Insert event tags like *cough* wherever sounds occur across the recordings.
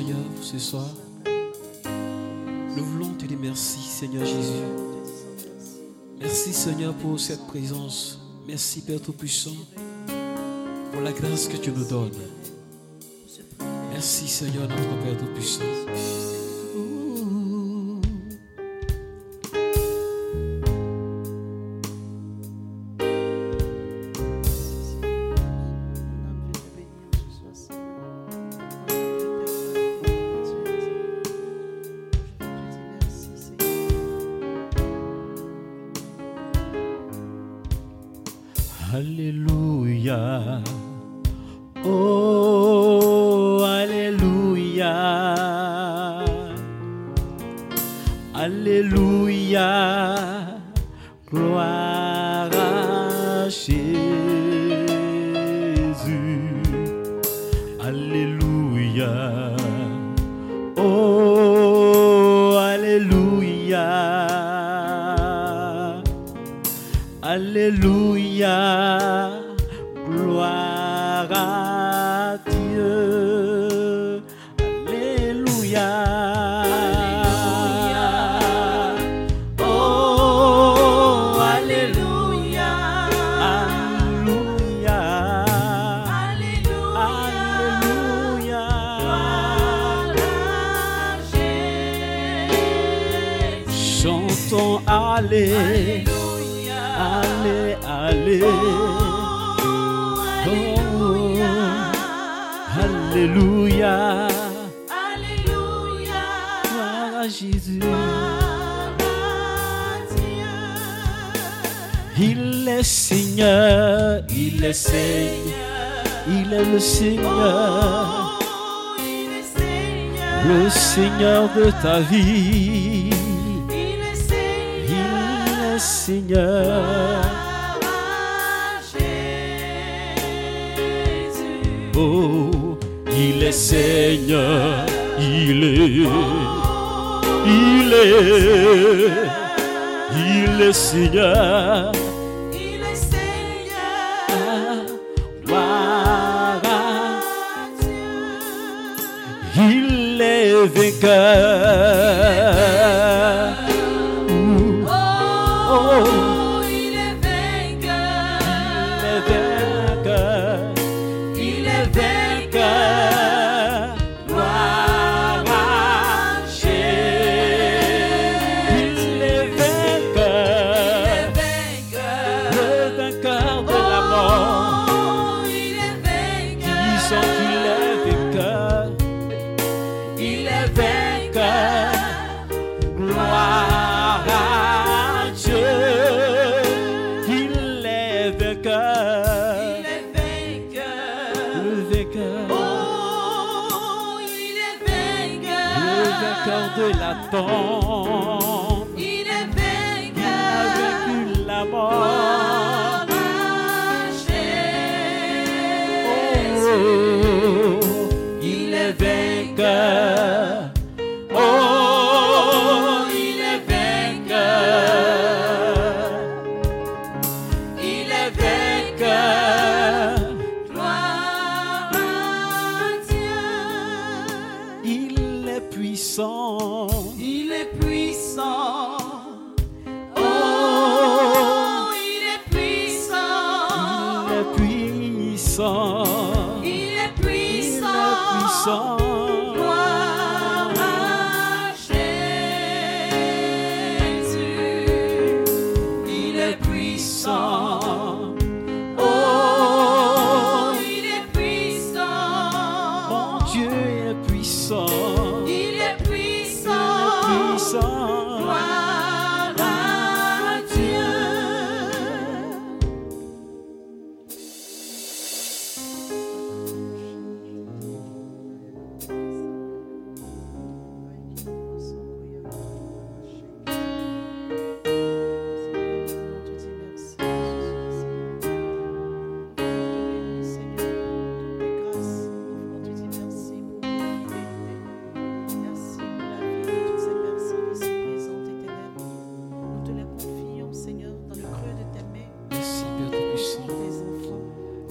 Seigneur ce soir. Nous voulons te dire merci Seigneur Jésus. Merci Seigneur pour cette présence. Merci Père Tout-Puissant pour la grâce que tu nous donnes. Merci Seigneur notre Père Tout-Puissant. Il est Seigneur, il est, il est, il est Seigneur. Gloire à Il est vainqueur.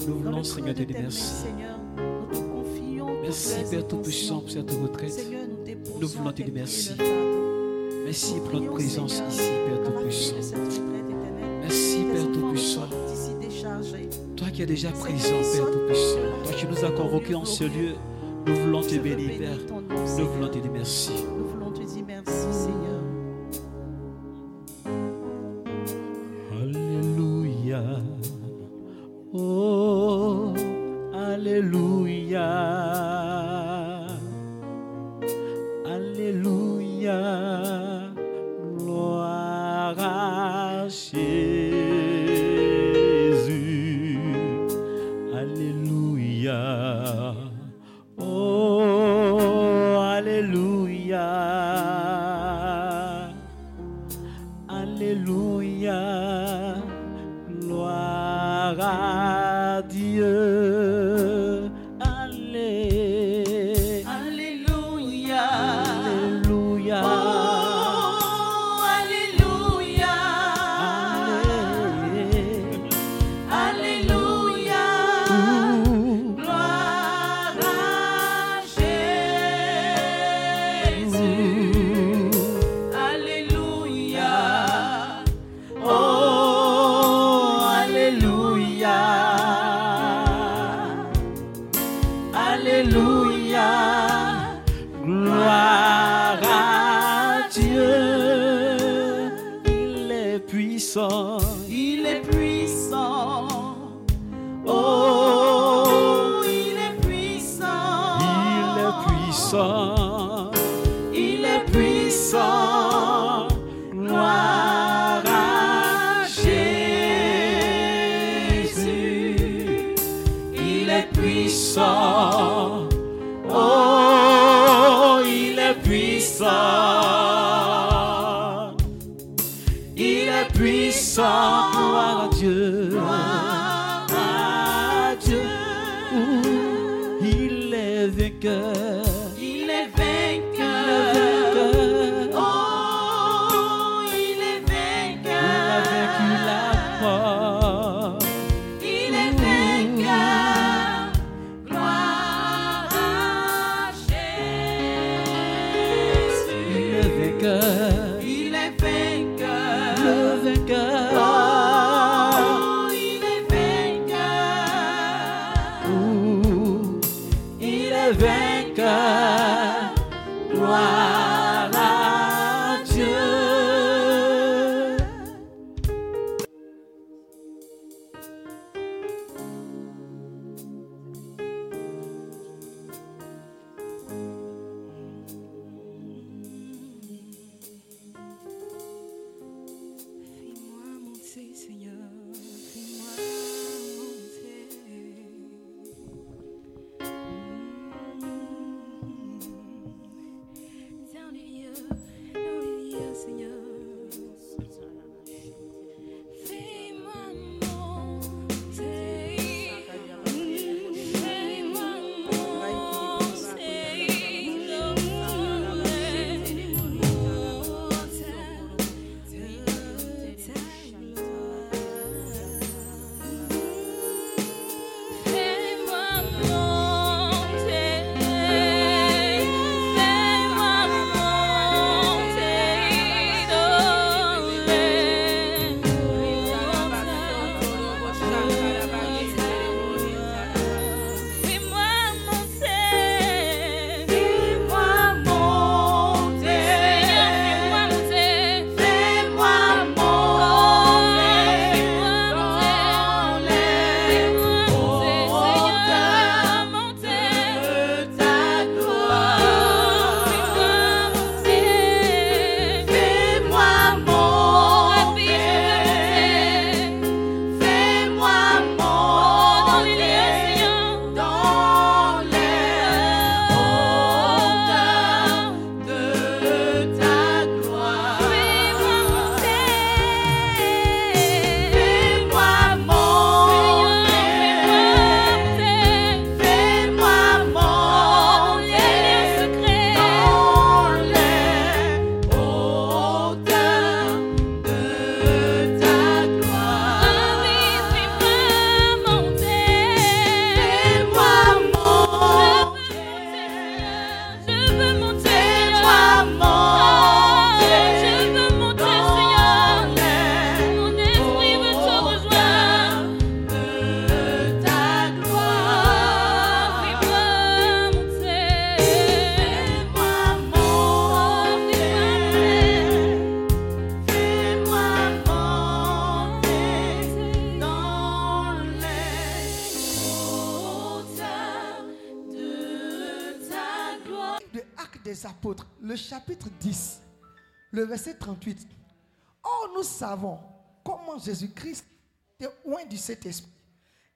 Nous voulons Seigneur, de dire merci. Merci, Père Tout-Puissant, pour cette retraite. Nous voulons te dire merci. Merci pour notre présence ici, Père Tout-Puissant. Merci, Père Tout-Puissant. Toi qui es déjà présent, Père Tout-Puissant. Toi qui nous as convoqués en ce lieu. Nous voulons te bénir, Père. Nous voulons te dire merci. Chapitre 10, le verset 38. Or, nous savons comment Jésus-Christ était loin du Saint-Esprit.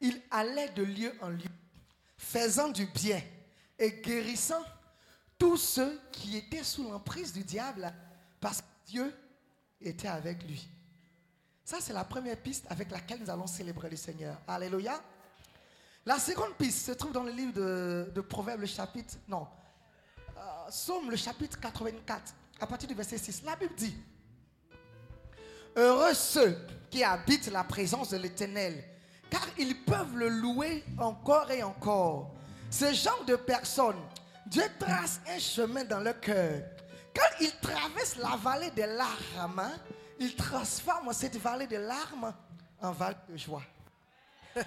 Il allait de lieu en lieu, faisant du bien et guérissant tous ceux qui étaient sous l'emprise du diable, parce que Dieu était avec lui. Ça, c'est la première piste avec laquelle nous allons célébrer le Seigneur. Alléluia. La seconde piste se trouve dans le livre de, de Proverbes, chapitre, non, Somme, le chapitre 84, à partir du verset 6. La Bible dit, Heureux ceux qui habitent la présence de l'Éternel, car ils peuvent le louer encore et encore. Ce genre de personnes, Dieu trace un chemin dans leur cœur. Quand ils traversent la vallée des larmes, il transforme cette vallée de larmes en vallée de joie. *laughs* ah,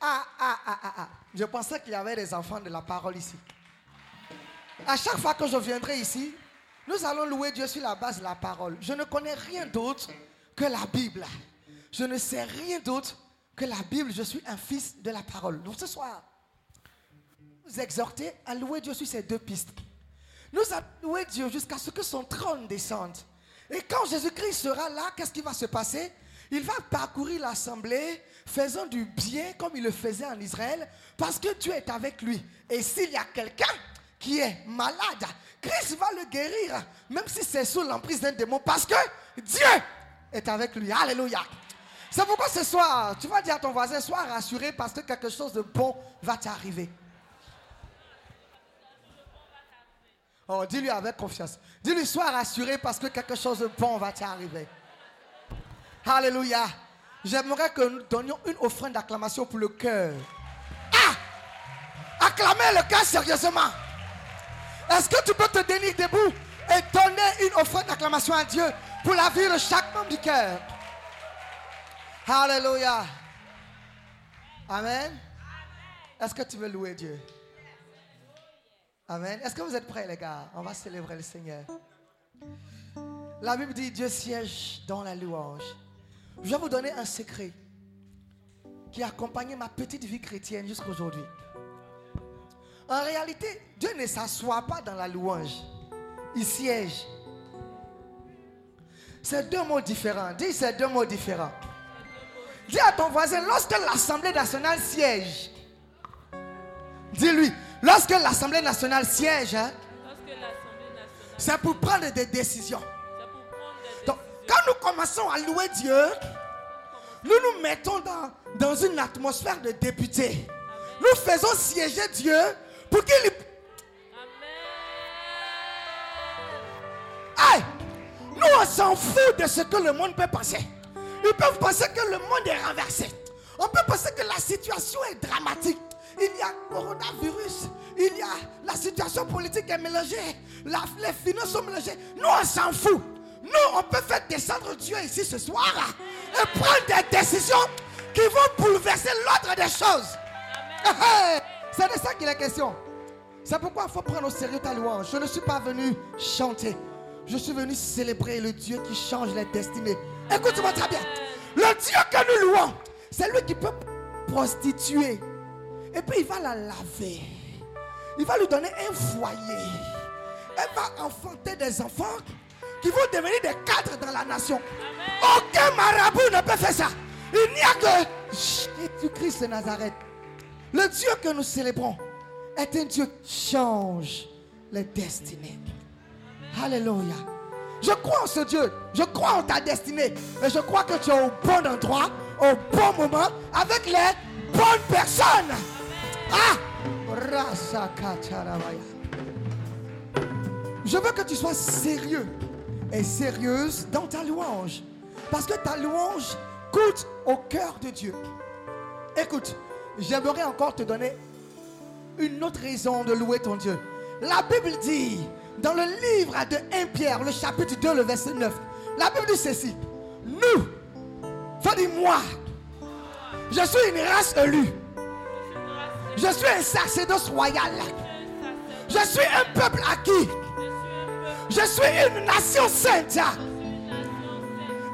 ah, ah, ah, ah. Je pensais qu'il y avait des enfants de la parole ici. À chaque fois que je viendrai ici, nous allons louer Dieu sur la base de la parole. Je ne connais rien d'autre que la Bible. Je ne sais rien d'autre que la Bible. Je suis un fils de la parole. Donc ce soir, nous exhorter à louer Dieu sur ces deux pistes. Nous allons louer Dieu jusqu'à ce que son trône descende. Et quand Jésus-Christ sera là, qu'est-ce qui va se passer? Il va parcourir l'assemblée, faisant du bien comme il le faisait en Israël, parce que Dieu est avec lui. Et s'il y a quelqu'un qui est malade, Christ va le guérir, même si c'est sous l'emprise d'un démon, parce que Dieu est avec lui. Alléluia. C'est pourquoi ce soir, tu vas dire à ton voisin, sois rassuré parce que quelque chose de bon va t'arriver. Oh, dis-lui avec confiance. Dis-lui, sois rassuré parce que quelque chose de bon va t'arriver. Alléluia. J'aimerais que nous donnions une offrande d'acclamation pour le cœur. Ah! Acclamez le cœur sérieusement. Est-ce que tu peux te tenir debout et donner une offrande d'acclamation à Dieu pour la vie de chaque membre du cœur? Alléluia. Amen. Est-ce que tu veux louer Dieu? Amen. Est-ce que vous êtes prêts, les gars? On va célébrer le Seigneur. La Bible dit Dieu siège dans la louange. Je vais vous donner un secret qui a accompagné ma petite vie chrétienne jusqu'à aujourd'hui. En réalité, Dieu ne s'assoit pas dans la louange. Il siège. C'est deux mots différents. Dis, c'est deux mots différents. Dis à ton voisin, lorsque l'Assemblée nationale siège, dis-lui, lorsque l'Assemblée nationale siège, hein, c'est pour prendre des décisions. Donc, quand nous commençons à louer Dieu, nous nous mettons dans, dans une atmosphère de député. Nous faisons siéger Dieu pour qu'il... Aïe! Nous, on s'en fout de ce que le monde peut penser. Ils peuvent penser que le monde est renversé. On peut penser que la situation est dramatique. Il y a coronavirus. Il y a la situation politique est mélangée. La- les finances sont mélangées. Nous, on s'en fout. Nous, on peut faire descendre Dieu ici ce soir et prendre des décisions qui vont bouleverser l'ordre des choses. Eh, eh, C'est de ça qu'il est question. C'est pourquoi il faut prendre au sérieux ta louange. Je ne suis pas venu chanter. Je suis venu célébrer le Dieu qui change les destinées. Écoute-moi très bien. Le Dieu que nous louons, c'est lui qui peut prostituer. Et puis il va la laver. Il va lui donner un foyer. Elle va enfanter des enfants qui vont devenir des cadres dans la nation. Aucun marabout ne peut faire ça. Il n'y a que Jésus-Christ de Nazareth. Le Dieu que nous célébrons est un Dieu qui change les destinées. Alléluia. Je crois en ce Dieu. Je crois en ta destinée. Et je crois que tu es au bon endroit, au bon moment, avec les bonnes personnes. Ah! Je veux que tu sois sérieux et sérieuse dans ta louange. Parce que ta louange coûte au cœur de Dieu. Écoute, j'aimerais encore te donner une autre raison de louer ton Dieu. La Bible dit, dans le livre de 1 Pierre, le chapitre 2, le verset 9, la Bible dit ceci. Nous, ça dit moi, je suis une race élue. Je suis un sacerdoce royal. Je suis un peuple acquis. Je suis une nation sainte.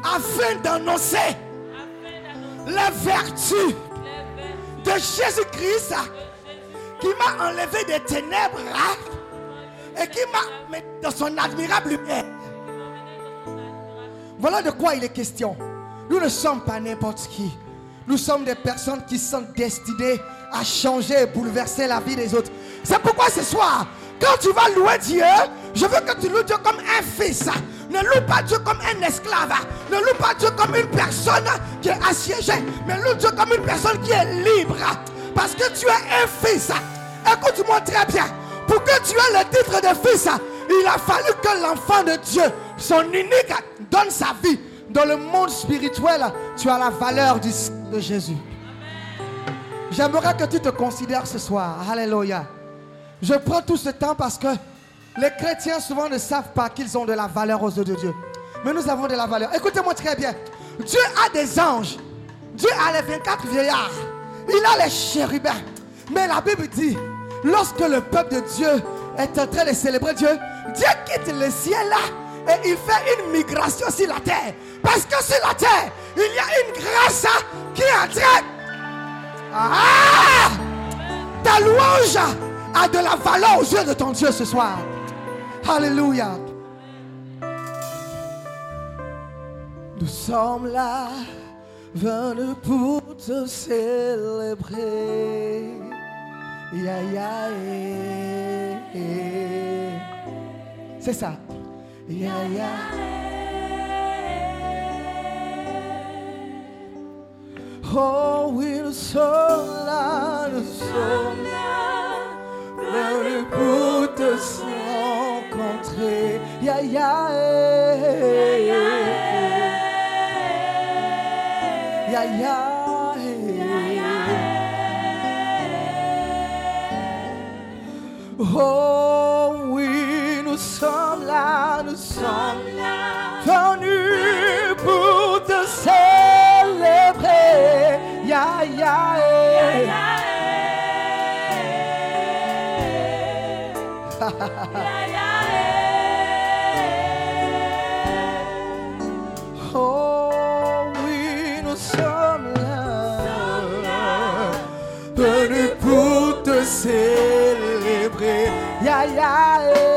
Afin d'annoncer les vertus de Jésus-Christ qui m'a enlevé des ténèbres et qui m'a mis dans son admirable lumière. Voilà de quoi il est question. Nous ne sommes pas n'importe qui. Nous sommes des personnes qui sont destinées à changer et bouleverser la vie des autres. C'est pourquoi ce soir, quand tu vas louer Dieu, je veux que tu loues Dieu comme un fils. Ne loue pas Dieu comme un esclave. Ne loue pas Dieu comme une personne qui est assiégée. Mais loue Dieu comme une personne qui est libre. Parce que tu es un fils. Écoute-moi très bien. Pour que tu aies le titre de fils, il a fallu que l'enfant de Dieu, son unique, donne sa vie. Dans le monde spirituel, tu as la valeur de Jésus. J'aimerais que tu te considères ce soir. Alléluia. Je prends tout ce temps parce que les chrétiens souvent ne savent pas qu'ils ont de la valeur aux yeux de Dieu. Mais nous avons de la valeur. Écoutez-moi très bien. Dieu a des anges. Dieu a les 24 vieillards. Il a les chérubins. Mais la Bible dit, lorsque le peuple de Dieu est en train de célébrer Dieu, Dieu quitte le ciel là et il fait une migration sur la terre. Parce que sur la terre, il y a une grâce hein, qui est en. Ah! Ta louange a de la valeur aux yeux de ton Dieu ce soir. Alléluia. Nous sommes là, venus pour te célébrer. Eh, eh. C'est ça. Ya. Oh oui, nous sommes là, nous sommes venus pour te Ya, ya, eh, eh. Oh oui, nous sommes là, nous sommes venus pour te célébrer. Ya, ya, eh. *laughs* Ya, ya,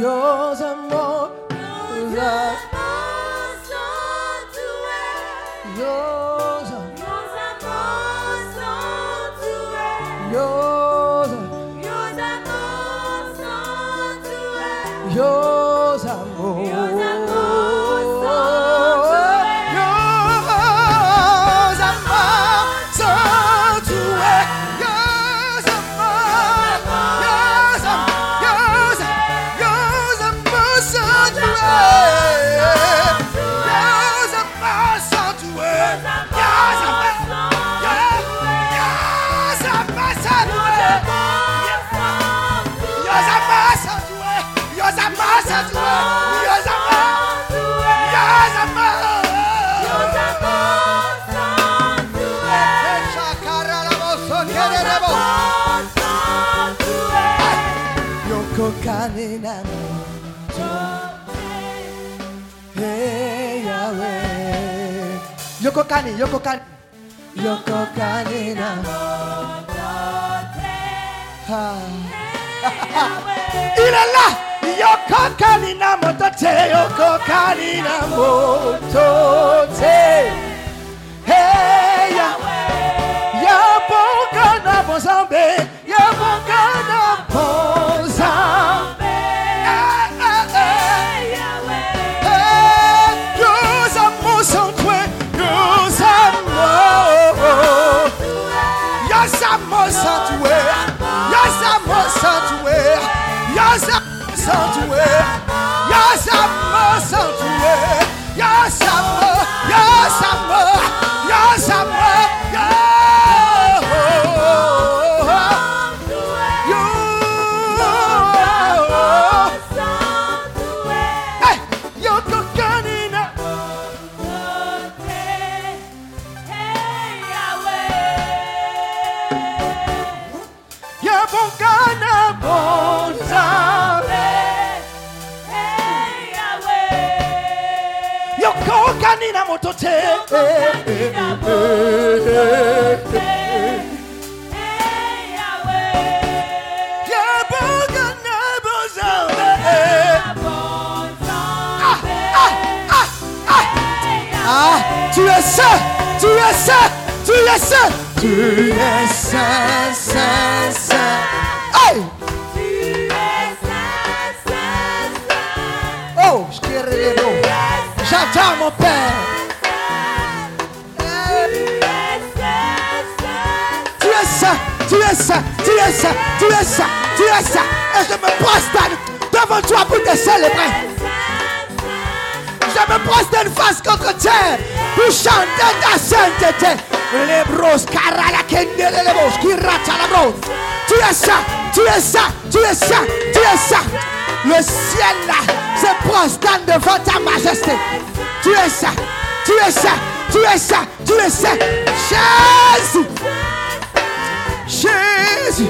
yours and mine. Yoko Kani, Yoko Kani. Yoko Kani na. Ilala, Yoko Kani na motote, Yoko Kani na moto, motote. Hey, ya, ya bonga na mozambe, ya bonga na sanctuaire. Yes, I'm sanctuaire. Yes, I'm. Yes, I'm. Yes, I'm. Yabongana bonzame. Ah, tu es saint, tu es saint, tu es saint, tu es saint, saint, saint. Hey! Saint, tu es saint, tu es saint. Tu es ça, tu es ça, et je me prosterne devant toi pour te célébrer. Je me prosterne face contre terre pour chanter ta sainteté. Les bros, carala, kende, les bros, qui rata la bros. Tu es ça, tu Le ciel là se prosterne devant ta majesté. Tu es ça, tu es ça, tu es ça, tu es ça. Jésus, Jésus.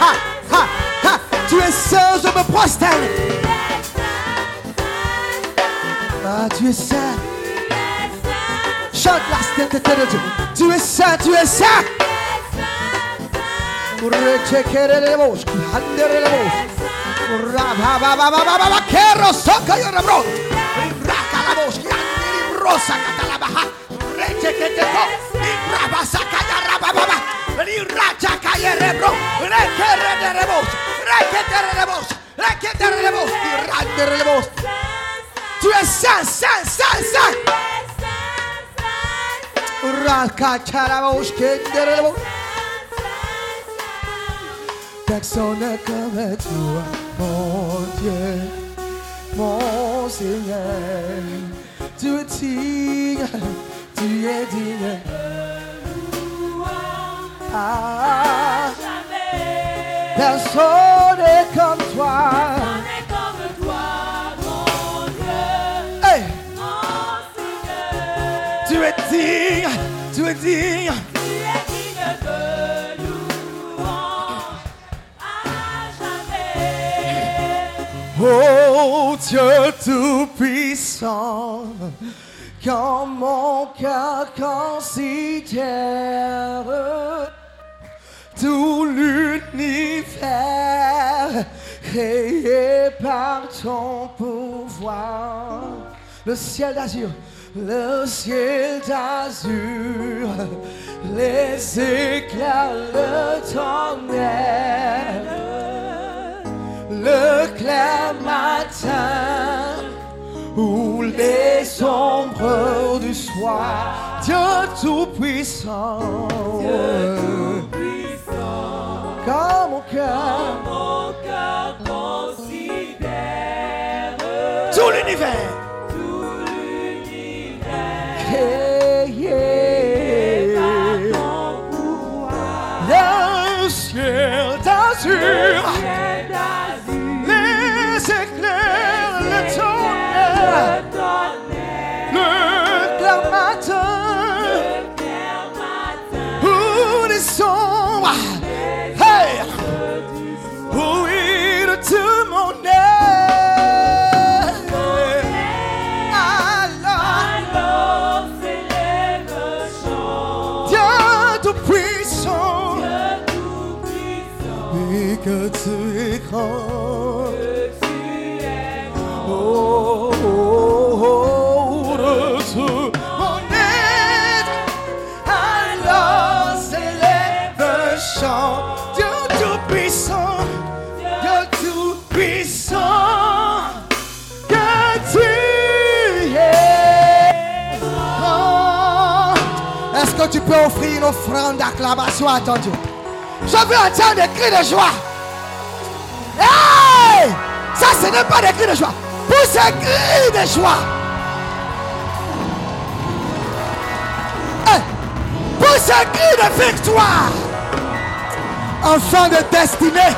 Ha, ha, ha. Tu es saint, je me prosterne. Ah, tu es saint. Chante la sainteté de Dieu. Tu es saint, tu es saint. Tu es saint, saint, saint, saint. Makacharabouchkenderebo. Personne comme toi, mon Dieu, mon Seigneur. Tu es digne, tu es digne. Ah, personne n'est comme toi. Hey, tu es digne, tu es digne. Oh Dieu Tout-Puissant, quand mon cœur considère tout l'univers créé par ton pouvoir, le ciel d'azur, le ciel d'azur, les éclairs, le tonnerre le clair matin ou les ombres du soir. Dieu tout-puissant, quand mon cœur, tout l'univers, créé. le ciel d'azur. Que tu es grand. Tu es. Est-ce que tu peux offrir une offrande d'acclamation à ton Dieu? Je veux entendre des cris de joie. Ça, ce n'est pas des cris de joie. Pour ces cris de joie. Hey! Pour ces cris de victoire. Enfant de destinée.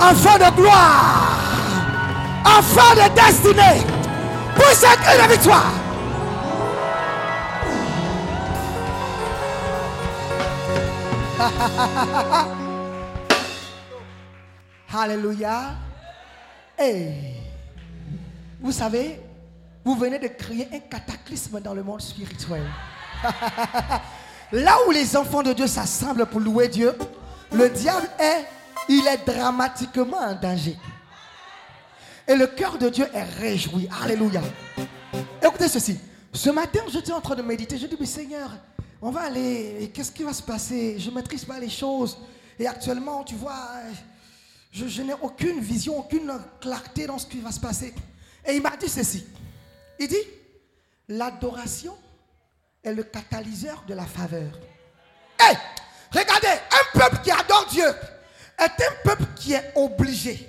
Enfant de gloire. Enfant de destinée. Pour ces cris de victoire. *laughs* Alléluia. Et vous savez, vous venez de créer un cataclysme dans le monde spirituel. *laughs* Là où les enfants de Dieu s'assemblent pour louer Dieu, le diable est, il est dramatiquement en danger. Et le cœur de Dieu est réjoui. Alléluia. Écoutez ceci. Ce matin, j'étais en train de méditer. Je dis, mais Seigneur, on va aller. Qu'est-ce qui va se passer? Je ne maîtrise pas les choses. Et actuellement, tu vois, je n'ai aucune vision, aucune clarté dans ce qui va se passer. Et il m'a dit ceci. Il dit, l'adoration est le catalyseur de la faveur. Hé, regardez, un peuple qui adore Dieu est un peuple qui est obligé,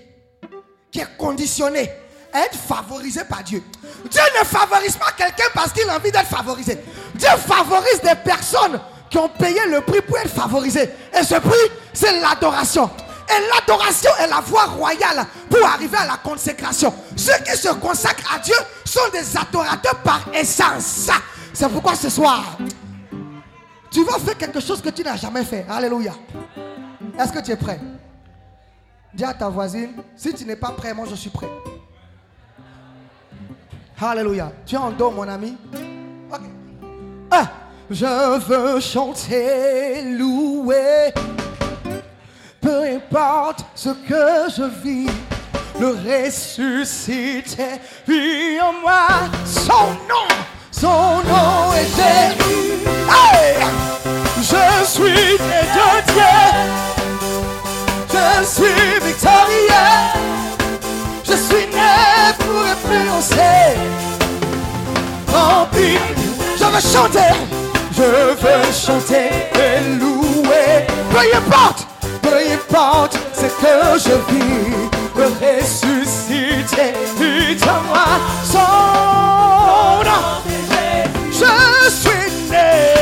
qui est conditionné à être favorisé par Dieu. Dieu ne favorise pas quelqu'un parce qu'il a envie d'être favorisé. Dieu favorise des personnes qui ont payé le prix pour être favorisées. Et ce prix, c'est l'adoration. Et l'adoration est la voie royale pour arriver à la consécration. Ceux qui se consacrent à Dieu sont des adorateurs par essence. C'est pourquoi ce soir, tu vas faire quelque chose que tu n'as jamais fait. Alléluia. Est-ce que tu es prêt? Dis à ta voisine, si tu n'es pas prêt, moi je suis prêt. Alléluia. Tu es en dos, mon ami Ok. Ah, je veux chanter, louer. Peu importe ce que je vis, le ressuscité vit en moi. Son nom, son nom est Jésus. Hey! Je suis né de Dieu. Je suis victorieux. Je suis né pour influencer. Rempli, je veux chanter. je veux chanter et louer. Peu importe, peu importe ce que je vis, le ressuscité vit en moi. Son je suis né,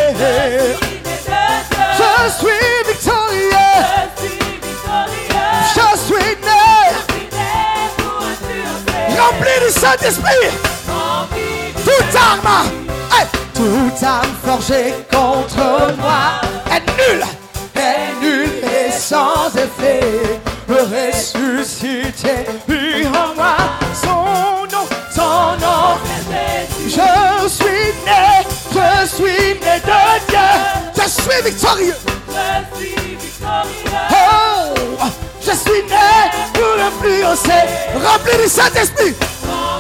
je suis victorieux, je suis né, rempli du Saint-Esprit. Toute arme, toute forgée contre moi est nulle, est nulle sans effet. Le ressuscité vit en moi, son nom, son nom. Je suis né, je suis né de Dieu, je suis victorieux. Oh, je suis né pour influencer, rempli du Saint-Esprit.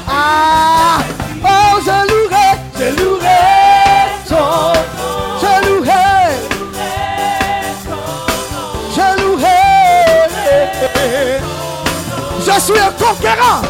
Ah, oh, je louerai, je louerai suis un conquérant.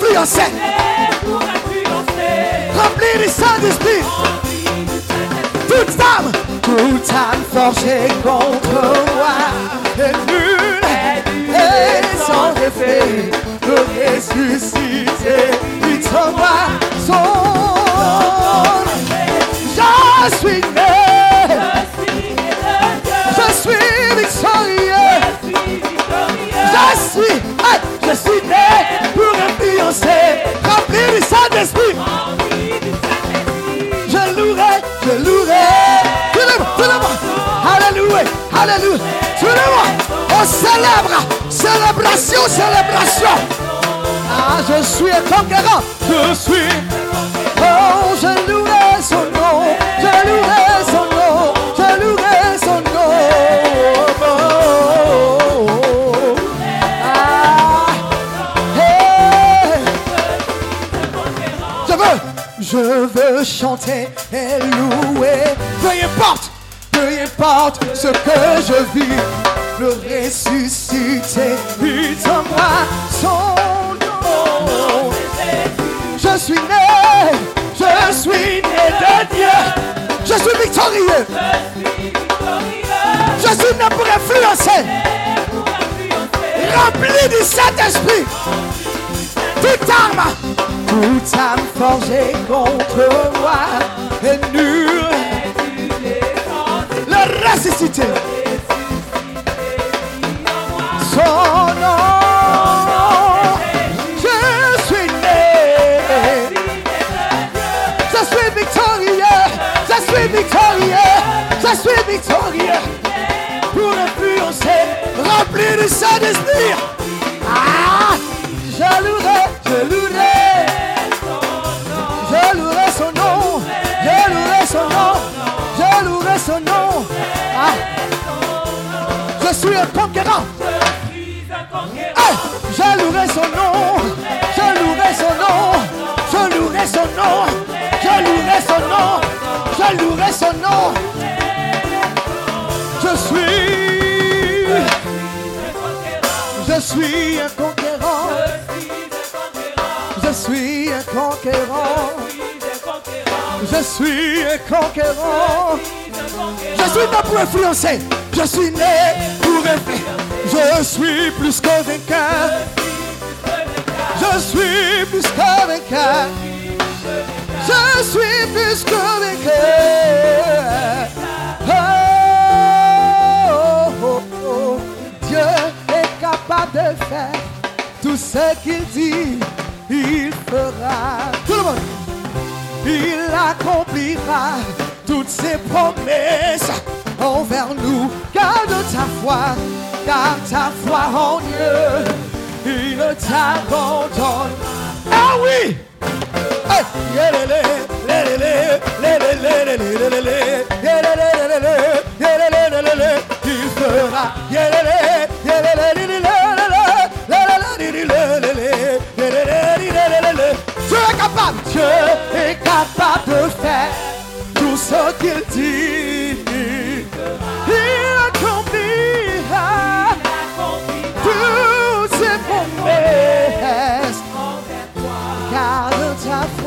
Suis né pour influencer. Rempli du Saint-Esprit. Toute âme, toute âme forgée contre moi est nulle et sans effet. Le ressuscité, vite en moi, son. Je suis né, je suis victorieux. Je suis, je suis né influencer, rempli du Saint-Esprit. Je louerai, je louerai. Tout le monde, tout le monde. Alléluia, alléluia. Tout le monde, on célèbre. Célébration, célébration. Ah, je suis un conquérant. Je suis. Oh, je louerai son nom. Je louerai chanter et louer. Peu importe, peu importe ce que je vis, le ressuscité en moi son nom. Je suis né, je suis né de Dieu. Je suis victorieux. Je suis né pour influencer. Rempli du Saint-Esprit. Toute arme, toute arme forgée contre moi est nulle. Le ressuscité. Son nom. Je suis né. Je suis victorieux. Je suis victorieux. Je suis victorieux. Pour influencer, rempli du Saint-Esprit. Ah, je suis un conquérant. Hey, je louerai son nom. Je louerai son nom. Je louerai son nom. Je louerai son nom. Je louerai son nom. Je suis. Je suis un conquérant. Je suis un conquérant. Je suis un conquérant. Je suis né pour influencer. Je suis né pour influencer. Je suis plus que vainqueur. Je suis plus que vainqueur. Je suis plus que vainqueur. Oh, oh, oh. Dieu est capable de faire tout ce qu'il dit, il fera. Tout le monde. Il accomplira toutes ses promesses envers nous. Garde ta foi, garde ta foi en Dieu. il ne t'abandonne. Ah oui! Il fera. Capable, Dieu est capable de faire tout ce qu'il dit.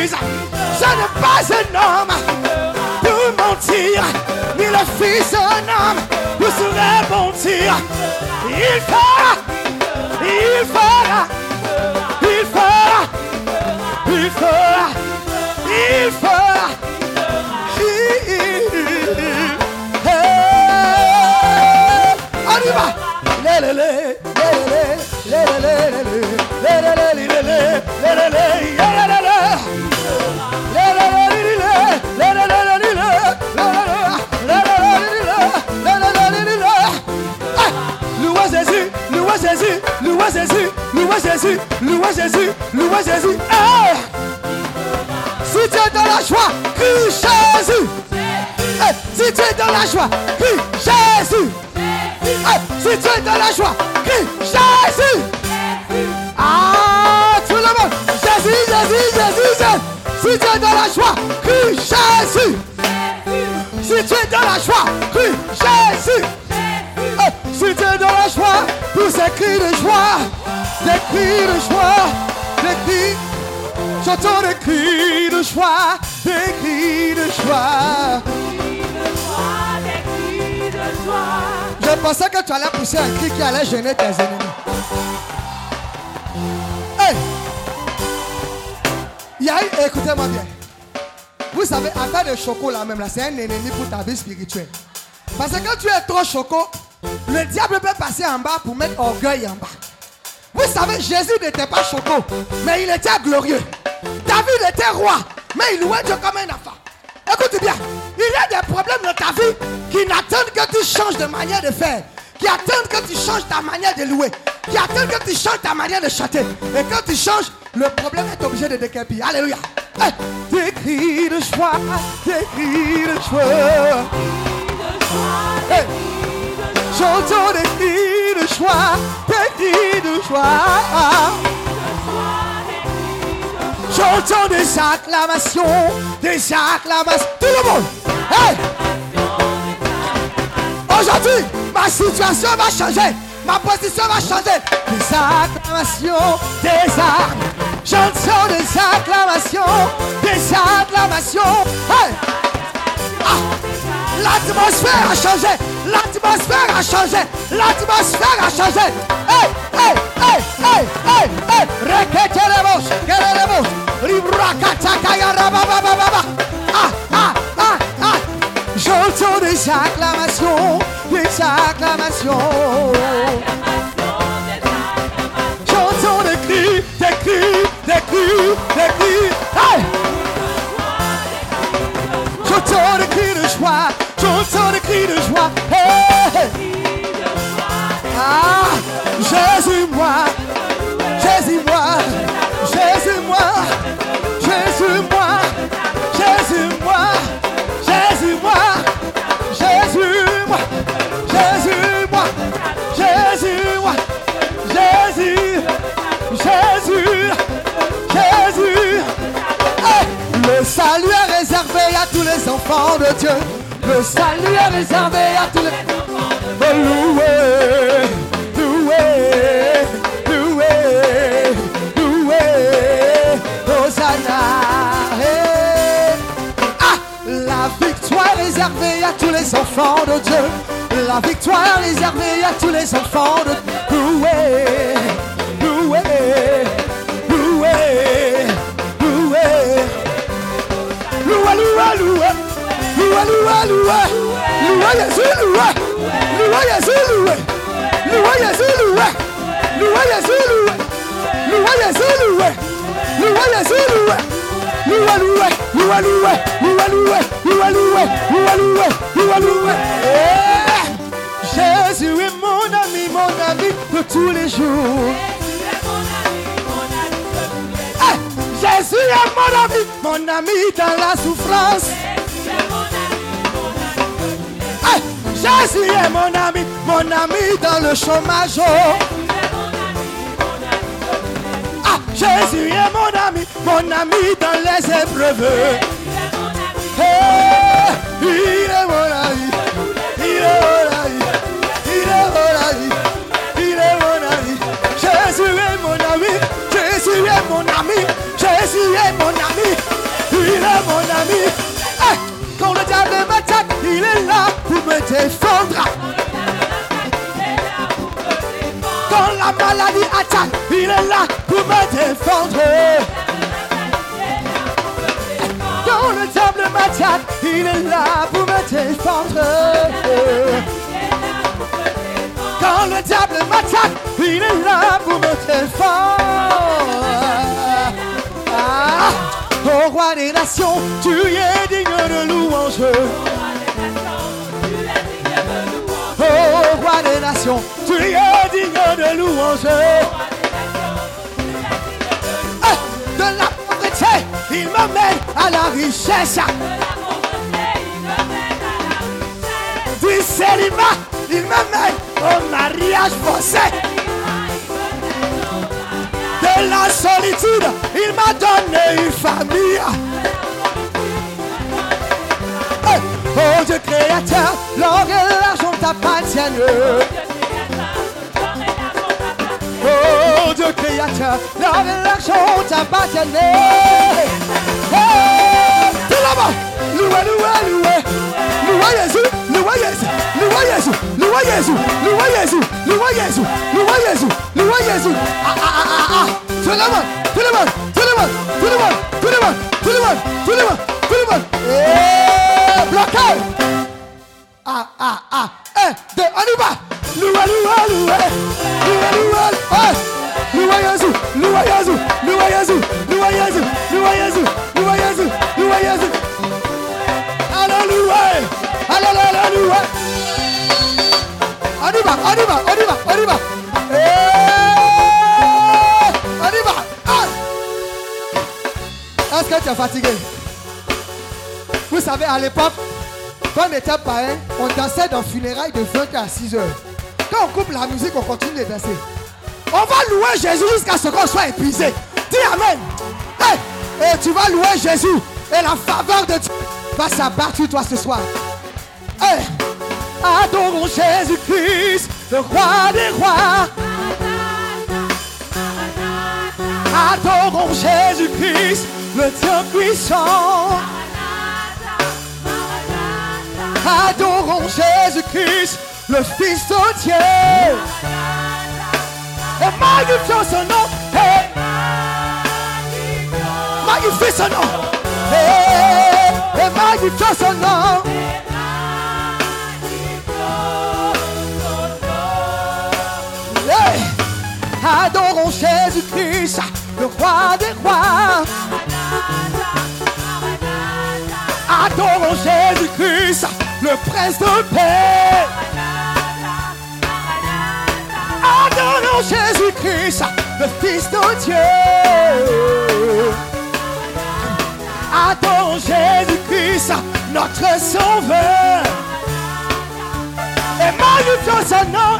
réalise. Ce n'est pas un homme. Pour mentir, ni le fils d'un homme. Pour se rebondir. Il fera, il fera, il fera, il fera, il fera. On y va. Jésus, louez Jésus, louez Jésus. Si tu es dans la joie, crie Jésus. Si tu es dans la joie, crie Jésus. Si tu es dans la joie, crie Jésus. Ah, tout le monde. Jésus, Jésus, Jésus, Jésus. Si tu es dans la joie, crie Jésus. Si tu es dans la joie, crie Jésus. Si tu es dans la joie, tous ces cris de joie, cris de joie, des cris, j'entends des cris de joie, des cris de joie. Je pensais que tu allais pousser un cri qui allait gêner tes ennemis. Hey! Écoutez-moi bien. Vous savez, affaire de choco là même là, c'est un ennemi pour ta vie spirituelle. Parce que quand tu es trop choco, le diable peut passer en bas pour mettre orgueil en bas. Vous savez, Jésus n'était pas choco, mais il était glorieux. David était roi, mais il louait Dieu comme un enfant. Écoute bien, il y a des problèmes dans ta vie qui n'attendent que tu changes de manière de faire, qui attendent que tu changes ta manière de louer, qui attendent que tu changes ta manière de chanter. Et quand tu changes, le problème est obligé de décapiter. Alléluia. Hey, des cris de joie, des cris de joie. Hey. J'entends des cris de joie, des cris de joie. J'entends des acclamations, des acclamations. Tout le monde. Hey! Aujourd'hui, ma situation va changer. Ma position va changer. Des acclamations, des armes. J'entends des acclamations, des acclamations. Hey! Ah! L'atmosphère a changé. L'atmosphère a changé. L'atmosphère a changé. Hey, hey, hey, hey, hey, hey. Reketelemos, kelelemos. Librakataka rababababa. Ah, ah, ah, ah. J'entends des acclamations, des acclamations. J'entends des cris, des cris, des cris, des cris. Hey! J'entends des cris de joie, un sang de cris de joie. Hey. Ah, Jésus moi, Jésus moi, Jésus moi, Jésus moi, Jésus moi, Jésus moi, Jésus moi, Jésus moi, Jésus moi, Jésus, Jésus, Jésus. Le salut est réservé à tous les enfants de Dieu. Le salut est réservé à tous les Oh, loué, loué, loué, loué, Hosanna. Eh. Ah, la victoire est réservée à tous les enfants de Dieu. La victoire est réservée à tous les enfants de Dieu. Loué, loué, loué, loué. Loué, loué, loué. Jésus, Jésus est mon ami, mon ami de tous les jours. Jésus est mon ami, mon ami dans la souffrance. Jésus est mon ami, mon ami dans le chômage. Ah, Jésus est mon ami, mon ami dans les épreuves. Eh, il est mon ami, il est mon ami, il est mon ami, il est mon ami. Jésus est mon ami, Jésus est mon ami, Jésus est mon ami, il est mon ami. Eh, quand le diable il est là pour me défendre. Quand la maladie attaque, il est là pour me défendre. Quand le diable m'attaque, il est là pour me défendre. Quand le diable m'attaque, il est là pour me défendre. Roi des nations, tu es digne de louange. Oh roi des nations, tu es digne de louange. Ah, de la pauvreté, il m'amène à la richesse. Du célibat, il m'amène au mariage forcé. De la solitude, il m'a donné une famille. Oh Dieu créateur, l'or et l'argent t'appartiennent. Oh Dieu créateur, l'or et l'argent t'appartiennent. Hey! Loué Jésus, loué Jésus, loué Jésus, loué Jésus, loué Jésus, loué Jésus, loué Jésus, loué Jésus. Ah, ah, ah, ah, ah. Tout le monde, tout le monde, tout le monde, tout le monde, tout le monde, tout le monde, tout le monde, tout le monde. Et bloqué. Ah, ah, ah. Un, deux, on y va. Loué, loué, loué. Loué, loué. Ouais. Loué Jésus, loué Jésus, loué Jésus, loué Jésus, loué Jésus, loué Jésus, loué Jésus. Alléluia. On y va, on y va, on y va, on y va. On y va. Est-ce que tu es fatigué? Vous savez, à l'époque, quand on était païen, on dansait dans funérailles de 20 à 6 heures. Quand on coupe la musique, on continue de danser. On va louer Jésus jusqu'à ce qu'on soit épuisé. Dis Amen. Et tu vas louer Jésus. Et la faveur de Dieu va s'abattre sur toi ce soir. Hey, adorons Jésus-Christ, le roi des rois. Adorons Jésus-Christ, le Dieu puissant. Adorons Jésus-Christ, le Fils de Dieu. Et magnifions son nom. Et magnifions son nom. Et, et magnifions son nom. Adorons Jésus-Christ, le roi des rois. Adorons Jésus-Christ, le prince de paix. Adorons Jésus-Christ, le Fils de Dieu. Adorons Jésus-Christ, notre Sauveur. Et magnifions son nom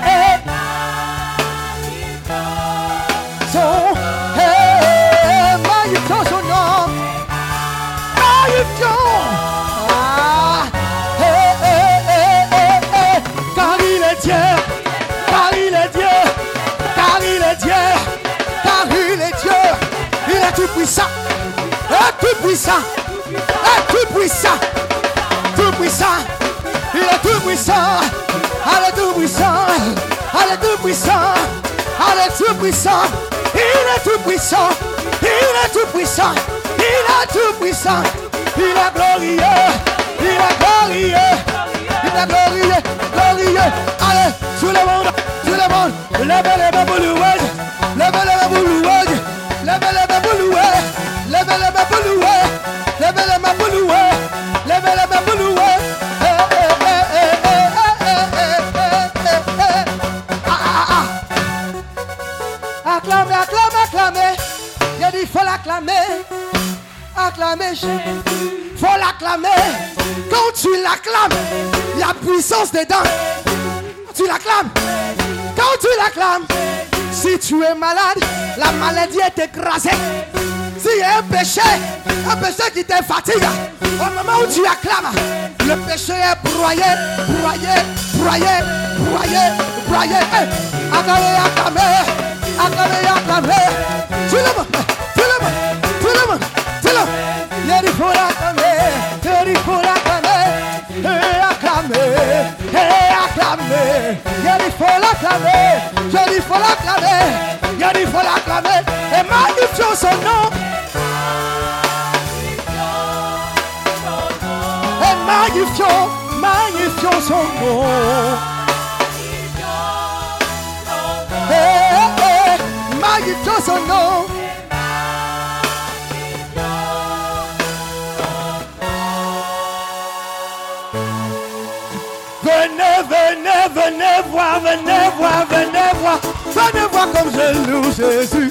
car il est Dieu, car il est Dieu, car il est Dieu, car il est Dieu. Il est tout puissant, et tout puissant, et tout puissant, tout puissant. Il est tout puissant, il est tout puissant, il est tout puissant, il tout puissant, il est tout puissant, il est tout puissant, il est tout puissant. Il est glorieux. Il est glorieux. Il est glorieux. Glorieux. Allez, tout le monde. Tout le monde. Levez les mains pour louer. Levez les mains pour louer. Levez les mains pour louer. Levez les mains pour. Acclamer Jésus. Faut l'acclamer. Quand tu l'acclames, il y a puissance dedans. Tu l'acclames. Quand tu l'acclames, si tu es malade, la maladie est écrasée. S'il y a un péché, un péché qui te fatigue, au moment où tu acclames, le péché est broyé, broyé, broyé, broyé, broyé. Acclamez, acclamez, et acclamez. Y'a il faut l'acclamer, je dis faut l'acclamer, y'a il faut l'acclamer, et magnifions son nom. Et magnifions, magnifions son nom. Et, et, magnifions son nom. Venez, venez, venez voir, venez voir, venez voir, venez voir comme je loue Jésus.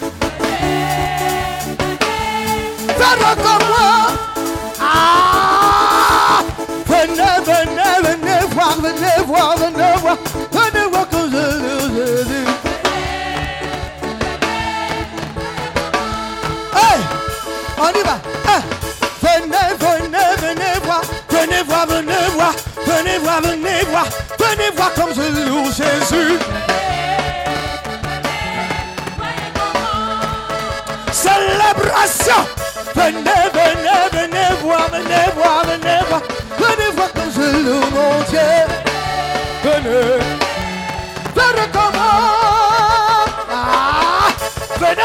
Faites comme moi. Ah! Venez, venez, venez voir, venez voir, venez voir, venez voir comme je loue Jésus. Hey! On y va. Hein. Venez voir, venez voir, venez voir comme je loue Jésus. Célébration. Venez, venez, venez voir, venez voir, venez voir, venez voir comme je loue mon Dieu. Venez, venez comme moi. Ah, venez,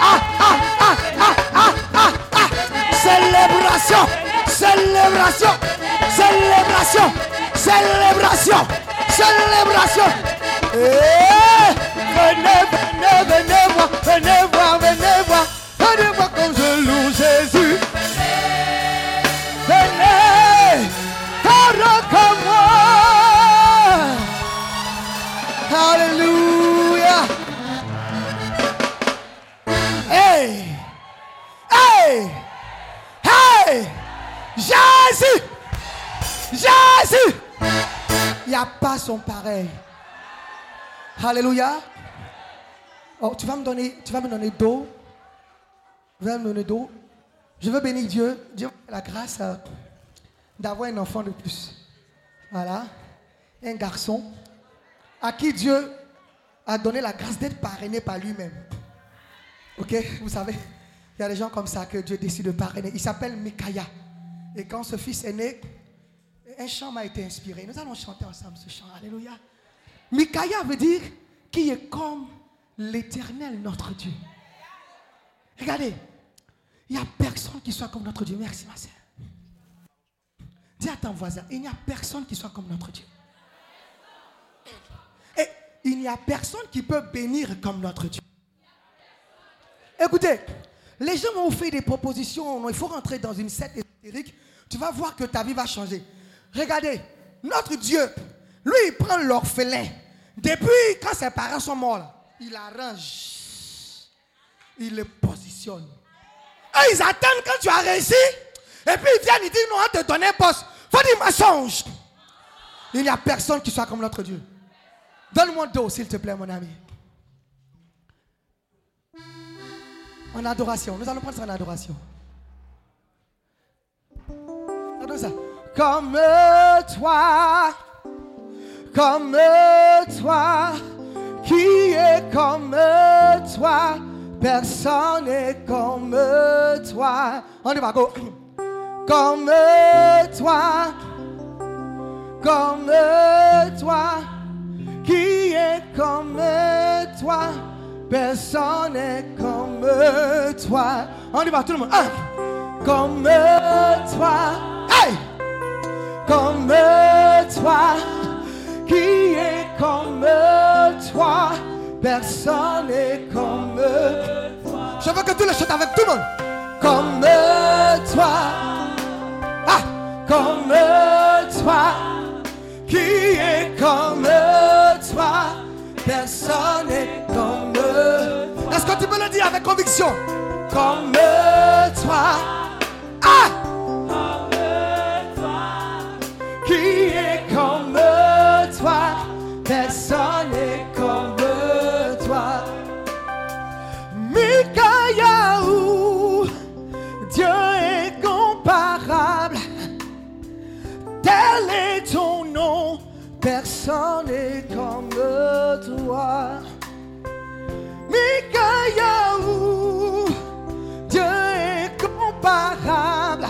Ah, ah, ah. Célébration, célébration, célébration, célébration. Eh, venez, venez, venez voir, venez voir, venez voir, venez voir comme je loue. Venez. Alléluia. Jésus, Jésus. Il n'y a pas son pareil. Alléluia. Oh, tu vas me donner, tu vas me donner d'eau. Tu vas me donner d'eau. Je veux bénir Dieu. Dieu la grâce euh, d'avoir un enfant de plus. Voilà. Un garçon à qui Dieu a donné la grâce d'être parrainé par lui-même. Ok? Vous savez, il y a des gens comme ça que Dieu décide de parrainer. Il s'appelle Micaiah. Et quand ce fils est né, un chant m'a été inspiré. Nous allons chanter ensemble ce chant. Alléluia. Micaiah veut dire qui est comme l'éternel notre Dieu. Regardez, il n'y a personne qui soit comme notre Dieu. Merci, ma soeur. Dis à ton voisin, il n'y a personne qui soit comme notre Dieu. Et il n'y a personne qui peut bénir comme notre Dieu. Écoutez, les gens m'ont fait des propositions. Il faut rentrer dans une secte ésotérique. Tu vas voir que ta vie va changer. Regardez, notre Dieu, lui, il prend l'orphelin. Depuis quand ses parents sont morts, il arrange. Il le positionne. Et ils attendent quand tu as réussi. Et puis ils viennent, ils disent, non, on te donne un poste. Faut dire mensonge. Il n'y a personne qui soit comme notre Dieu. Donne-moi d'eau, s'il te plaît, mon ami. En adoration. Nous allons prendre ça en adoration. Comme toi, comme toi, qui est comme toi, personne n'est comme toi. On y va, go. Comme toi, comme toi, qui est comme toi, personne n'est comme toi. On y va, tout le monde. Un. Comme toi, hey! comme toi, qui est comme toi, personne n'est comme toi. Je veux que tu le chantes avec tout le monde. Comme toi, ah, comme toi, qui est comme toi, personne n'est comme toi. Est-ce que tu peux le dire avec conviction? Comme toi, ah, qui est comme toi, personne n'est comme toi. Mikayahu, Dieu est comparable, tel est ton nom, personne n'est comme toi. Mikayahu, Dieu est comparable.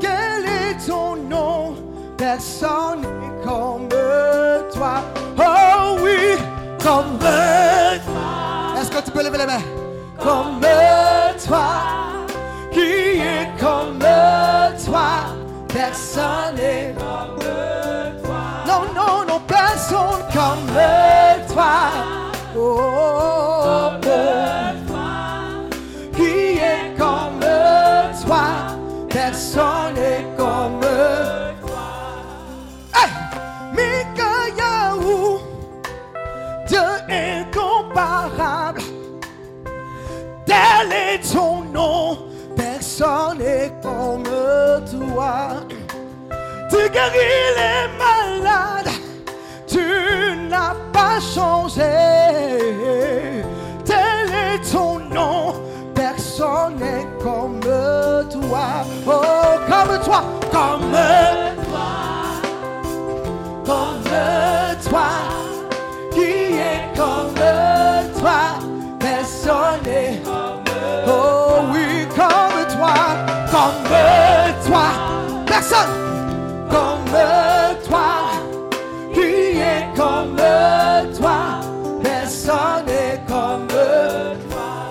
Quel est ton nom? Personne n'est comme toi. Oh oui, comme toi. Est-ce que tu peux lever les mains? Comme toi. Qui est comme toi? Personne n'est comme toi. Non, non, non, personne comme toi. Oh, oh, oh. Qui est comme toi Personne n'est comme toi. Hey! Mikayahu, Dieu incomparable. Tel est ton nom, personne n'est comme toi. Tu guéris les changé. Tel est ton nom, personne n'est comme toi. Oh, comme toi, comme toi, comme toi, qui est comme toi, personne n'est. Oh oui, comme toi, comme toi,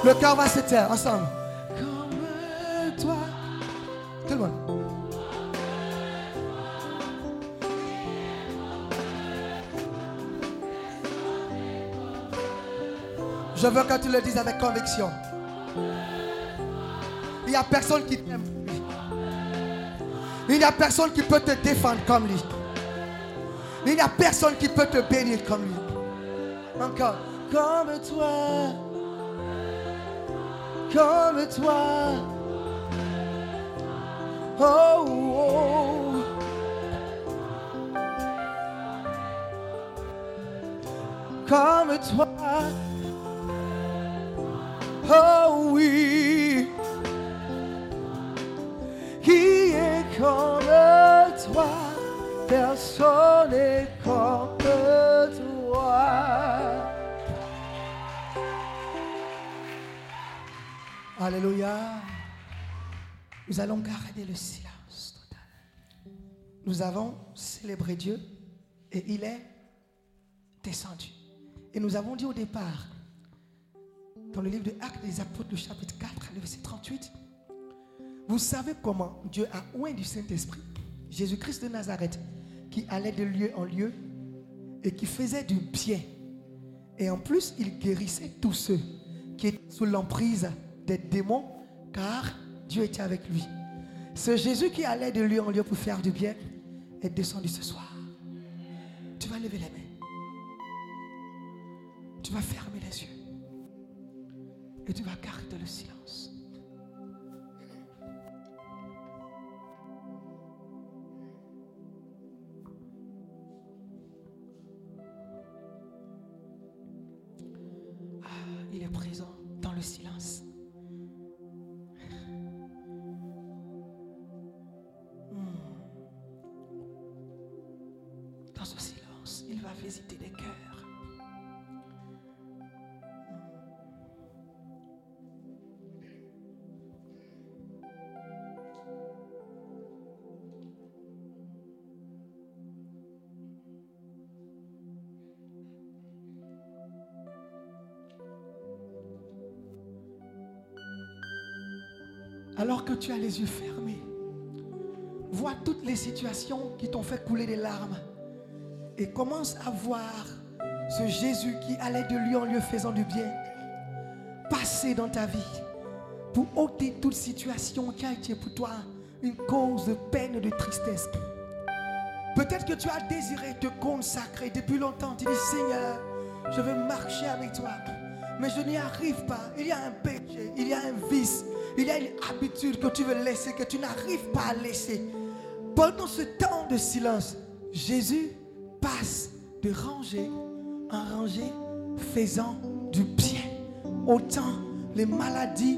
Le cœur va se taire ensemble. Comme toi. Tout le monde. Je veux que tu le dises avec conviction. Il n'y a personne qui t'aime. Il n'y a personne qui peut te défendre comme lui. Il n'y a personne qui peut te bénir comme lui. Encore. Comme toi. Comme toi. Oh, oh. Comme toi. Oh oui. Qui est comme toi? Personne n'est comme toi. Alléluia. Nous allons garder le silence total. Nous avons célébré Dieu et il est descendu. Et nous avons dit au départ, dans le livre de Actes des Apôtres, le chapitre 4, le verset 38, vous savez comment Dieu a oint du Saint-Esprit Jésus-Christ de Nazareth, qui allait de lieu en lieu et qui faisait du bien. Et en plus, il guérissait tous ceux qui étaient sous l'emprise des démons, car Dieu était avec lui. Ce Jésus qui allait de lieu en lieu pour faire du bien est descendu ce soir. Tu vas lever les mains. Tu vas fermer les yeux. Et tu vas garder le silence. Ah, il est présent dans le silence. Ce silence, il va visiter des cœurs. Alors que tu as les yeux fermés, vois toutes les situations qui t'ont fait couler des larmes et commence à voir ce Jésus qui allait de lieu en lieu faisant du bien passer dans ta vie pour ôter toute situation qui a été pour toi une cause de peine de tristesse. Peut-être que tu as désiré te consacrer depuis longtemps. Tu dis Seigneur, je veux marcher avec toi. Mais je n'y arrive pas. Il y a un péché, il y a un vice, il y a une habitude que tu veux laisser, que tu n'arrives pas à laisser. Pendant ce temps de silence, Jésus de rangée en rangée, faisant du bien. Autant les maladies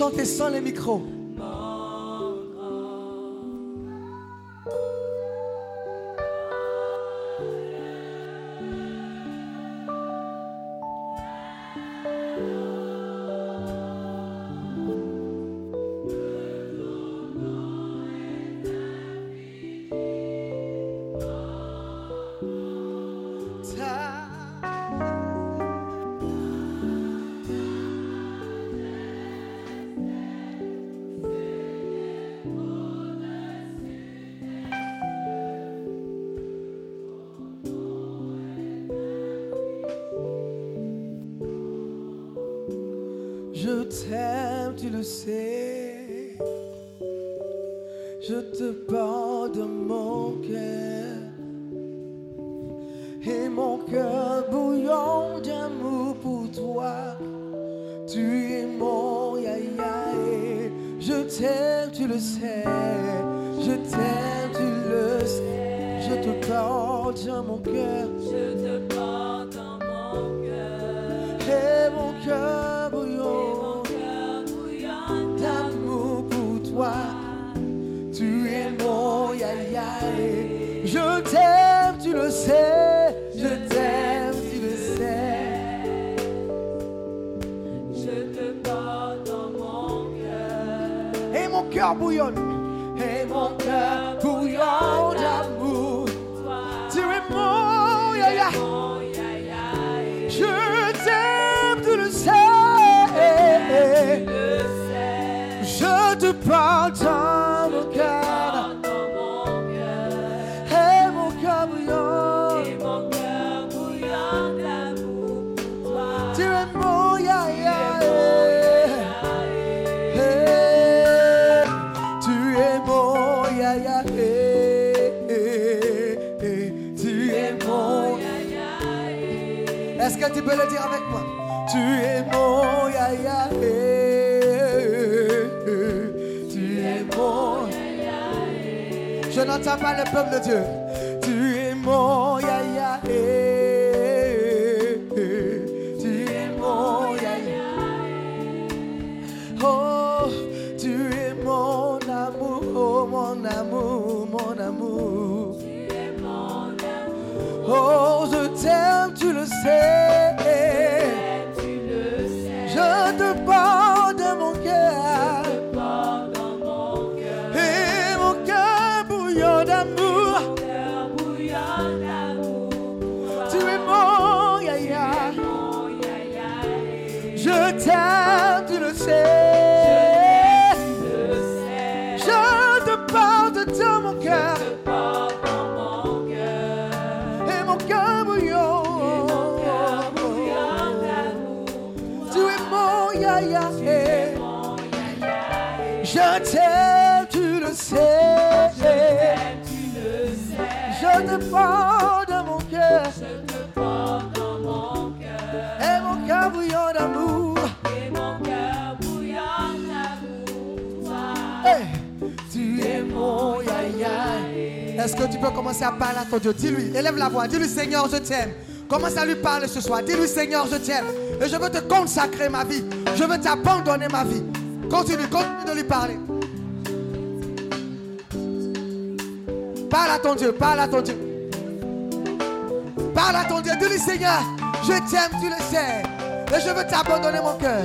chanter sans les micros. Je n'entends pas le peuple de Dieu. Tu es mon Yahya. Eh. Est-ce que tu peux commencer à parler à ton Dieu? Dis-lui, élève la voix, dis-lui Seigneur, je t'aime. Commence à lui parler ce soir. Dis-lui Seigneur, je t'aime. Et je veux te consacrer ma vie. Je veux t'abandonner ma vie. Continue, continue de lui parler. Parle à ton Dieu, parle à ton Dieu. Parle à ton Dieu. Dis-lui Seigneur, je t'aime, tu le sais. Et je veux t'abandonner mon cœur.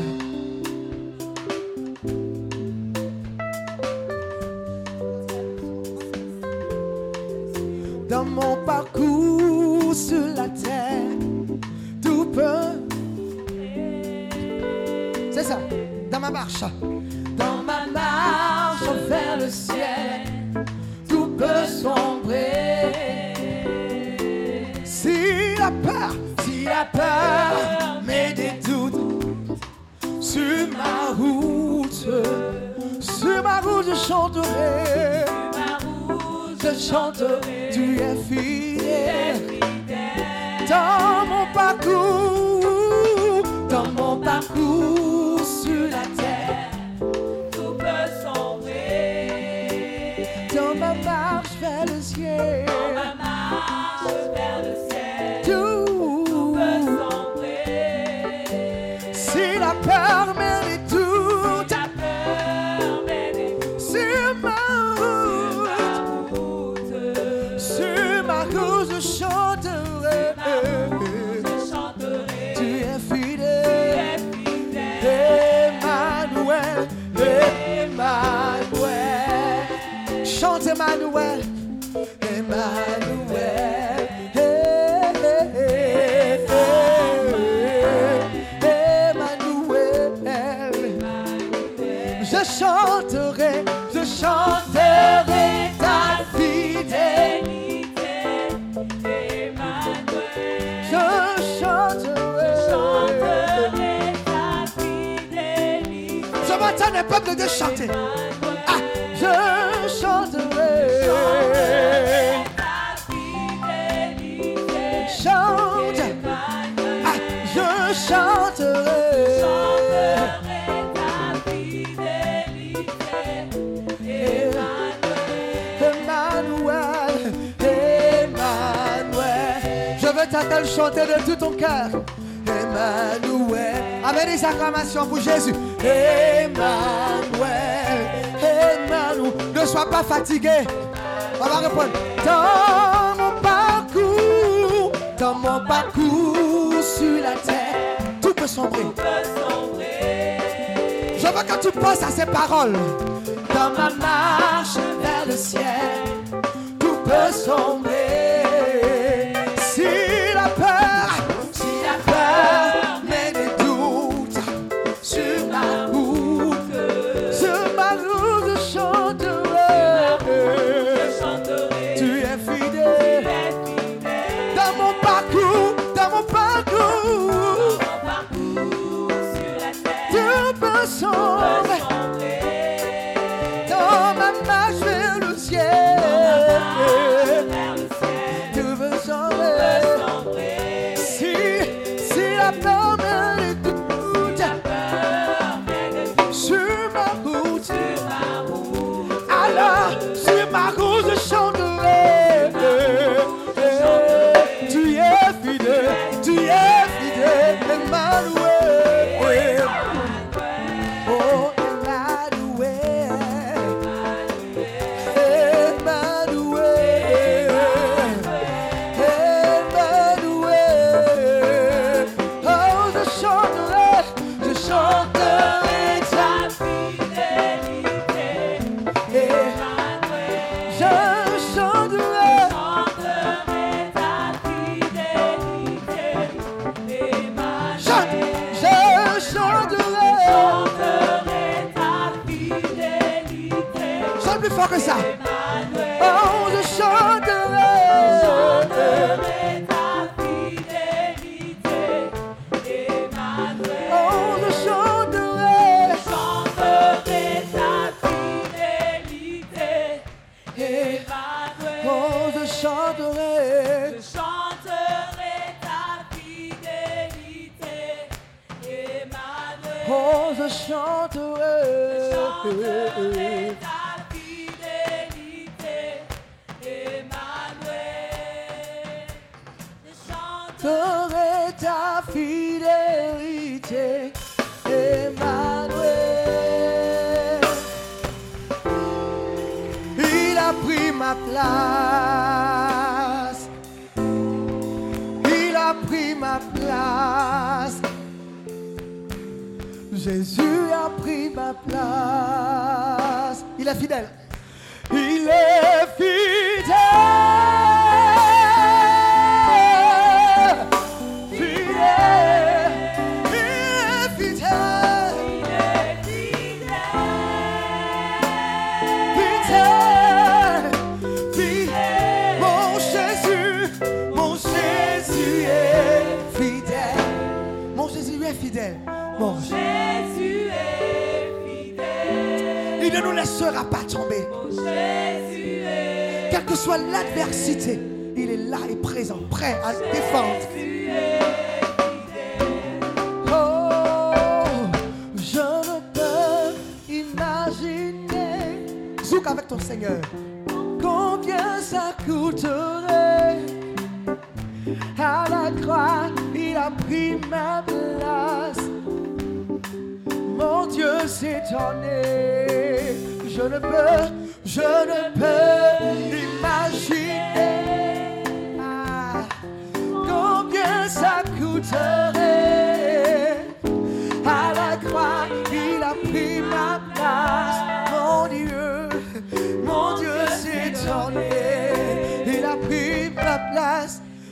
to me. de chanter. Ah, je chanterai. Chante. Ah, je chanterai. Emmanuel, Emmanuel, je veux t'attendre chanter de tout ton cœur. Emmanuel, avec des acclamations pour Jésus. Emmanuel, Emmanuel, ne sois pas fatigué. On va répondre. Dans mon parcours, dans mon parcours sur la terre, tout peut sombrer. Tout peut sombrer. Je veux que tu penses à ces paroles. Dans ma marche vers le ciel, tout peut sombrer.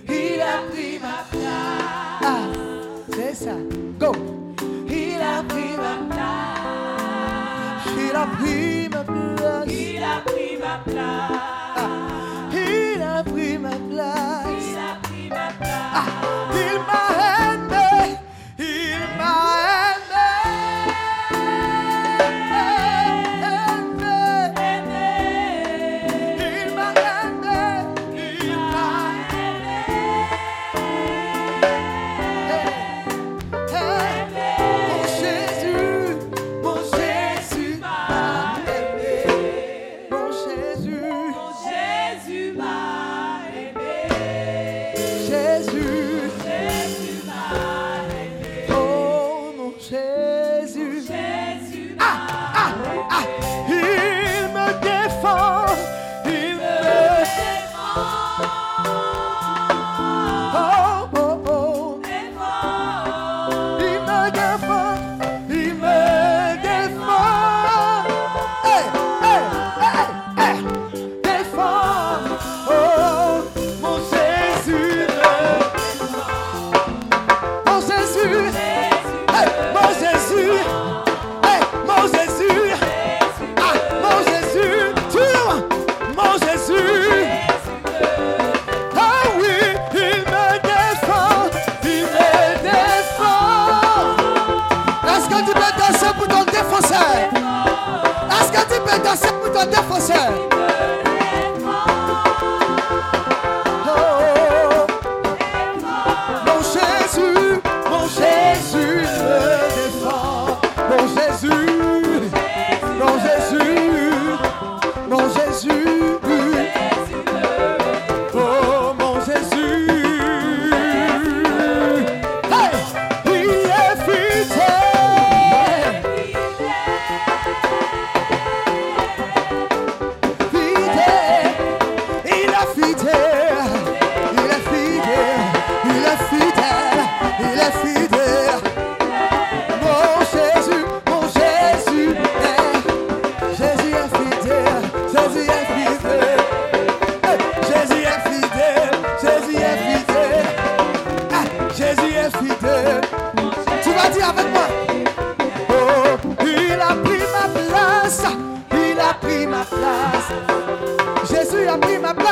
Il a pris ma place. Ah, c'est ça. Go. Il a pris ma place. Il a pris ma place. Il a pris ma place.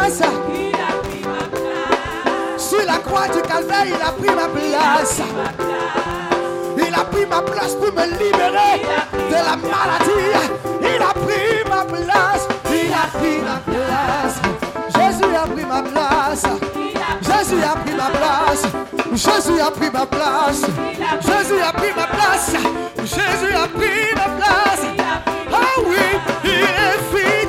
place. Sur la croix du calvaire, il a pris ma place. Il a pris ma place pour me libérer de la maladie. Il a pris ma place. Il a pris ma place. Jésus a pris ma place. Jésus a pris ma place. Jésus a pris ma place. Jésus a pris ma place. Jésus a pris ma place. Ah oui, il est fini.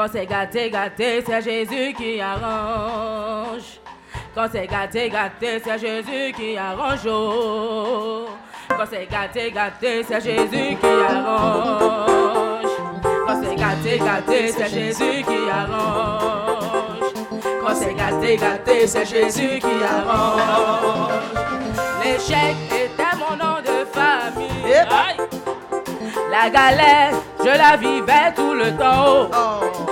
Quand c'est gâté, gâté, c'est Jésus qui arrange. Quand c'est gâté, gâté, c'est Jésus qui arrange. Oh. Quand c'est gâté, gâté, c'est Jésus qui arrange. Quand c'est gâté, gâté, c'est Jésus qui arrange. Quand c'est gâté, gâté, c'est Jésus qui arrange. L'échec était mon nom de famille. La galère, je la vivais tout le temps. Oh.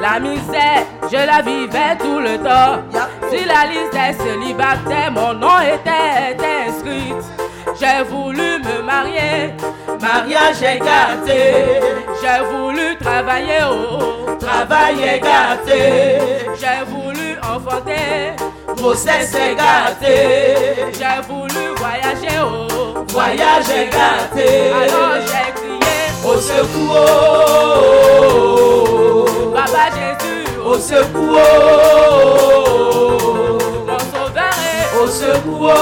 La misère, je la vivais tout le temps. Sur la liste des célibataires, mon nom était inscrit. J'ai voulu me marier, mariage gâté. J'ai voulu travailler, oh, travail est gâté. J'ai voulu enfanter, grossesse gâté. J'ai voulu voyager, oh, voyage est gâté. Alors j'ai au secours, Papa Jésus, au secours, mon sauveur est au secours,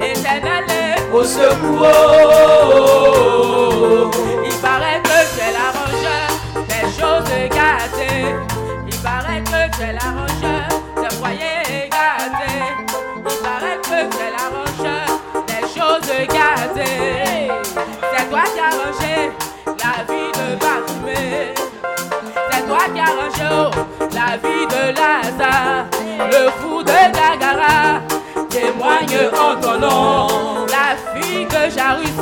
éternel est au secours, il paraît que c'est l'arrangeur des choses gâtées, il paraît que c'est l'arrangeur la vie de Lazare, le fou de Gagara. Témoigne en ton nom, la fille de Jairus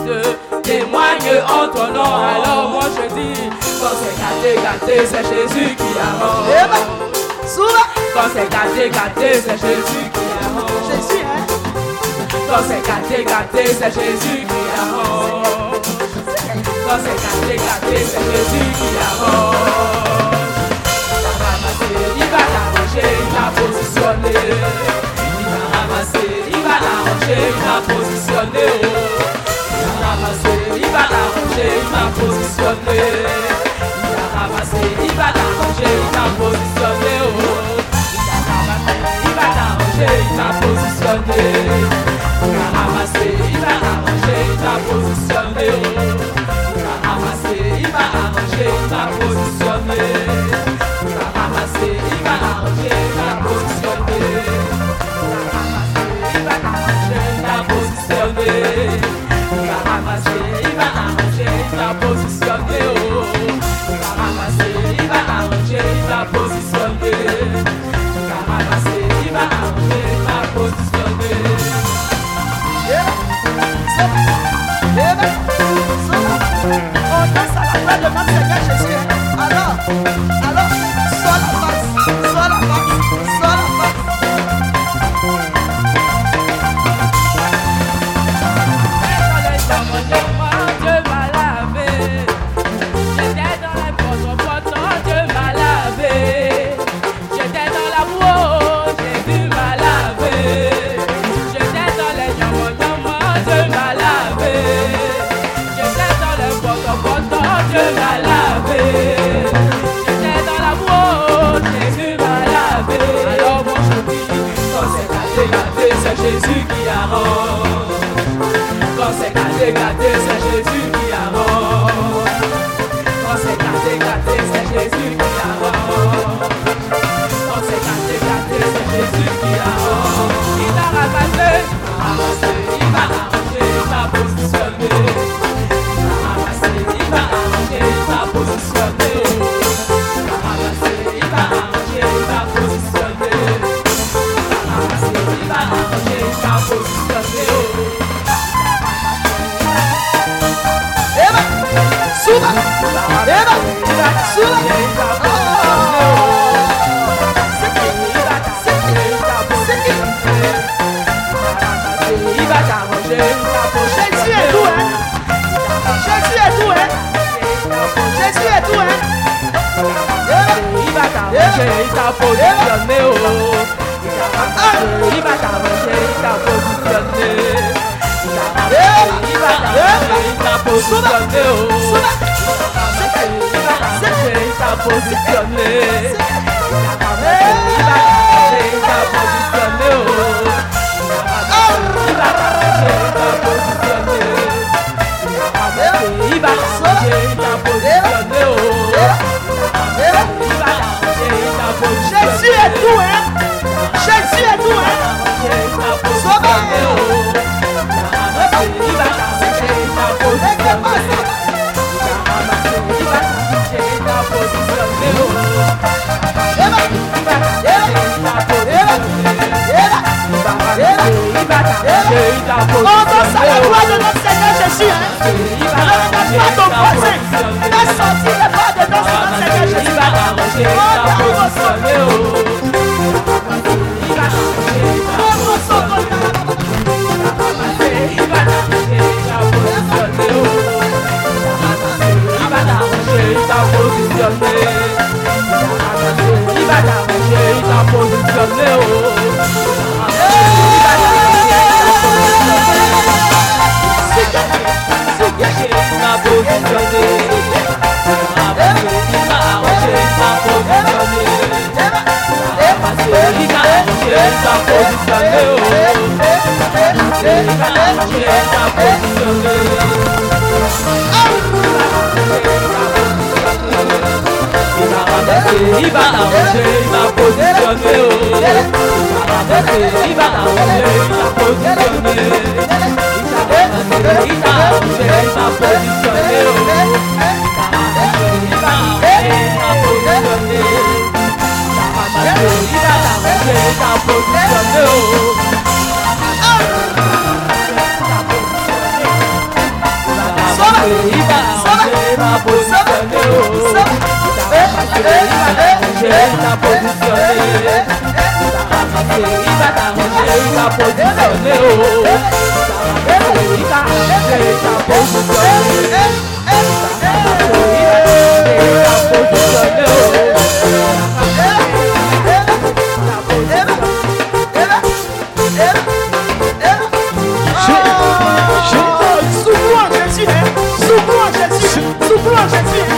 témoigne en ton nom. Alors moi je dis, quand c'est gâté, gâté, c'est Jésus qui arrange. Quand c'est gâté, gâté, c'est Jésus qui arrange. Jésus, hein? Quand c'est gâté, gâté, c'est Jésus qui arrange. Quand c'est gâté, gâté, c'est Jésus qui arrange. Il posisyonne Li nan ramase, li va la anje, li nan posisyonne Li nan ramase, li va la anje, li nan posisyonne Li nan ramase, li va la anje, li nan posisyonne Li nan ramase, li va la anje, li nan posisyonne Li nan ramase, li va la anje, li nan posisyonne Li nan ramase, li va la anje, li nan posisyonne positionné Ni ba ka manje, ni ta positionné Ni ba ka manje, ni ta il va positionner. oh. Il va arranger, il va arranger, il va positionner. Il va arranger, il va positionner. oh. Il va arranger, il va positionner. Il va arranger, il va positionner. oh. Il va arranger, il va positionner. oh. Il va arranger, il va positionner. Il va arranger, il va positionner. oh. Il va arranger, il va positionner. Il va arranger, il va positionner. oh. Souffle en Jésus. hein. Souffle en Jésus. Souffle en Jésus. Ah.